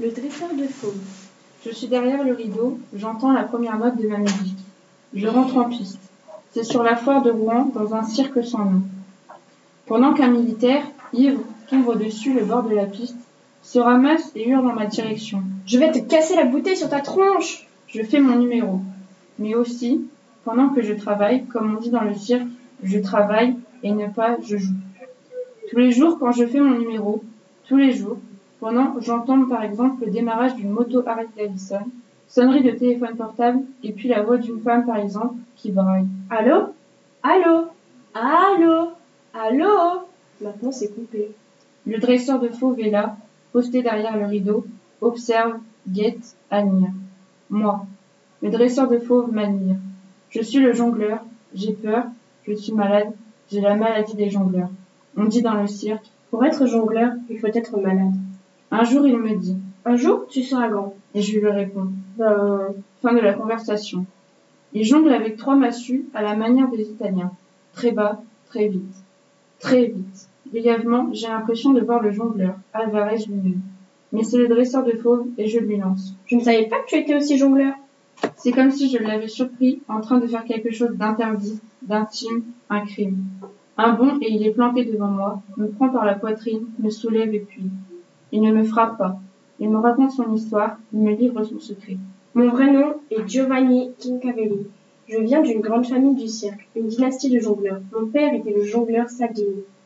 Le dresseur de fauves. Je suis derrière le rideau, j'entends la première note de ma musique. Je rentre en piste. C'est sur la foire de Rouen, dans un cirque sans nom. Pendant qu'un militaire, ivre, tombe au-dessus le bord de la piste, se ramasse et hurle en ma direction. Je vais te casser la bouteille sur ta tronche Je fais mon numéro. Mais aussi, pendant que je travaille, comme on dit dans le cirque, je travaille et ne pas je joue. Tous les jours, quand je fais mon numéro, tous les jours, pendant, j'entends par exemple le démarrage d'une moto Harley Davidson, sonnerie de téléphone portable et puis la voix d'une femme par exemple qui braille. Allô? Allô? Allô? Allô? Maintenant c'est coupé. Le dresseur de fauves est là, posté derrière le rideau, observe, guette, admire. Moi, le dresseur de fauves m'admire. Je suis le jongleur, j'ai peur, je suis malade, j'ai la maladie des jongleurs. On dit dans le cirque, Pour être jongleur, il faut être malade. Un jour il me dit, Un jour, tu seras grand. et je lui réponds. Ben, Fin de la conversation. Il jongle avec trois massues à la manière des Italiens. Très bas, très vite. Très vite. Brièvement, j'ai l'impression de voir le jongleur, Alvarez lui-même. Mais c'est le dresseur de fauves et je lui lance. je ne savais pas que tu étais aussi jongleur. C'est comme si je l'avais surpris en train de faire quelque chose d'interdit, d'intime, un crime. Un bond et il est planté devant moi, me prend par la poitrine, me soulève et puis. Il ne me frappe pas. Il me raconte son histoire, il me livre son secret. Mon vrai nom est Giovanni Kincavelli. Je viens d'une grande famille du cirque, une dynastie de jongleurs. Mon père était le jongleur Saghini.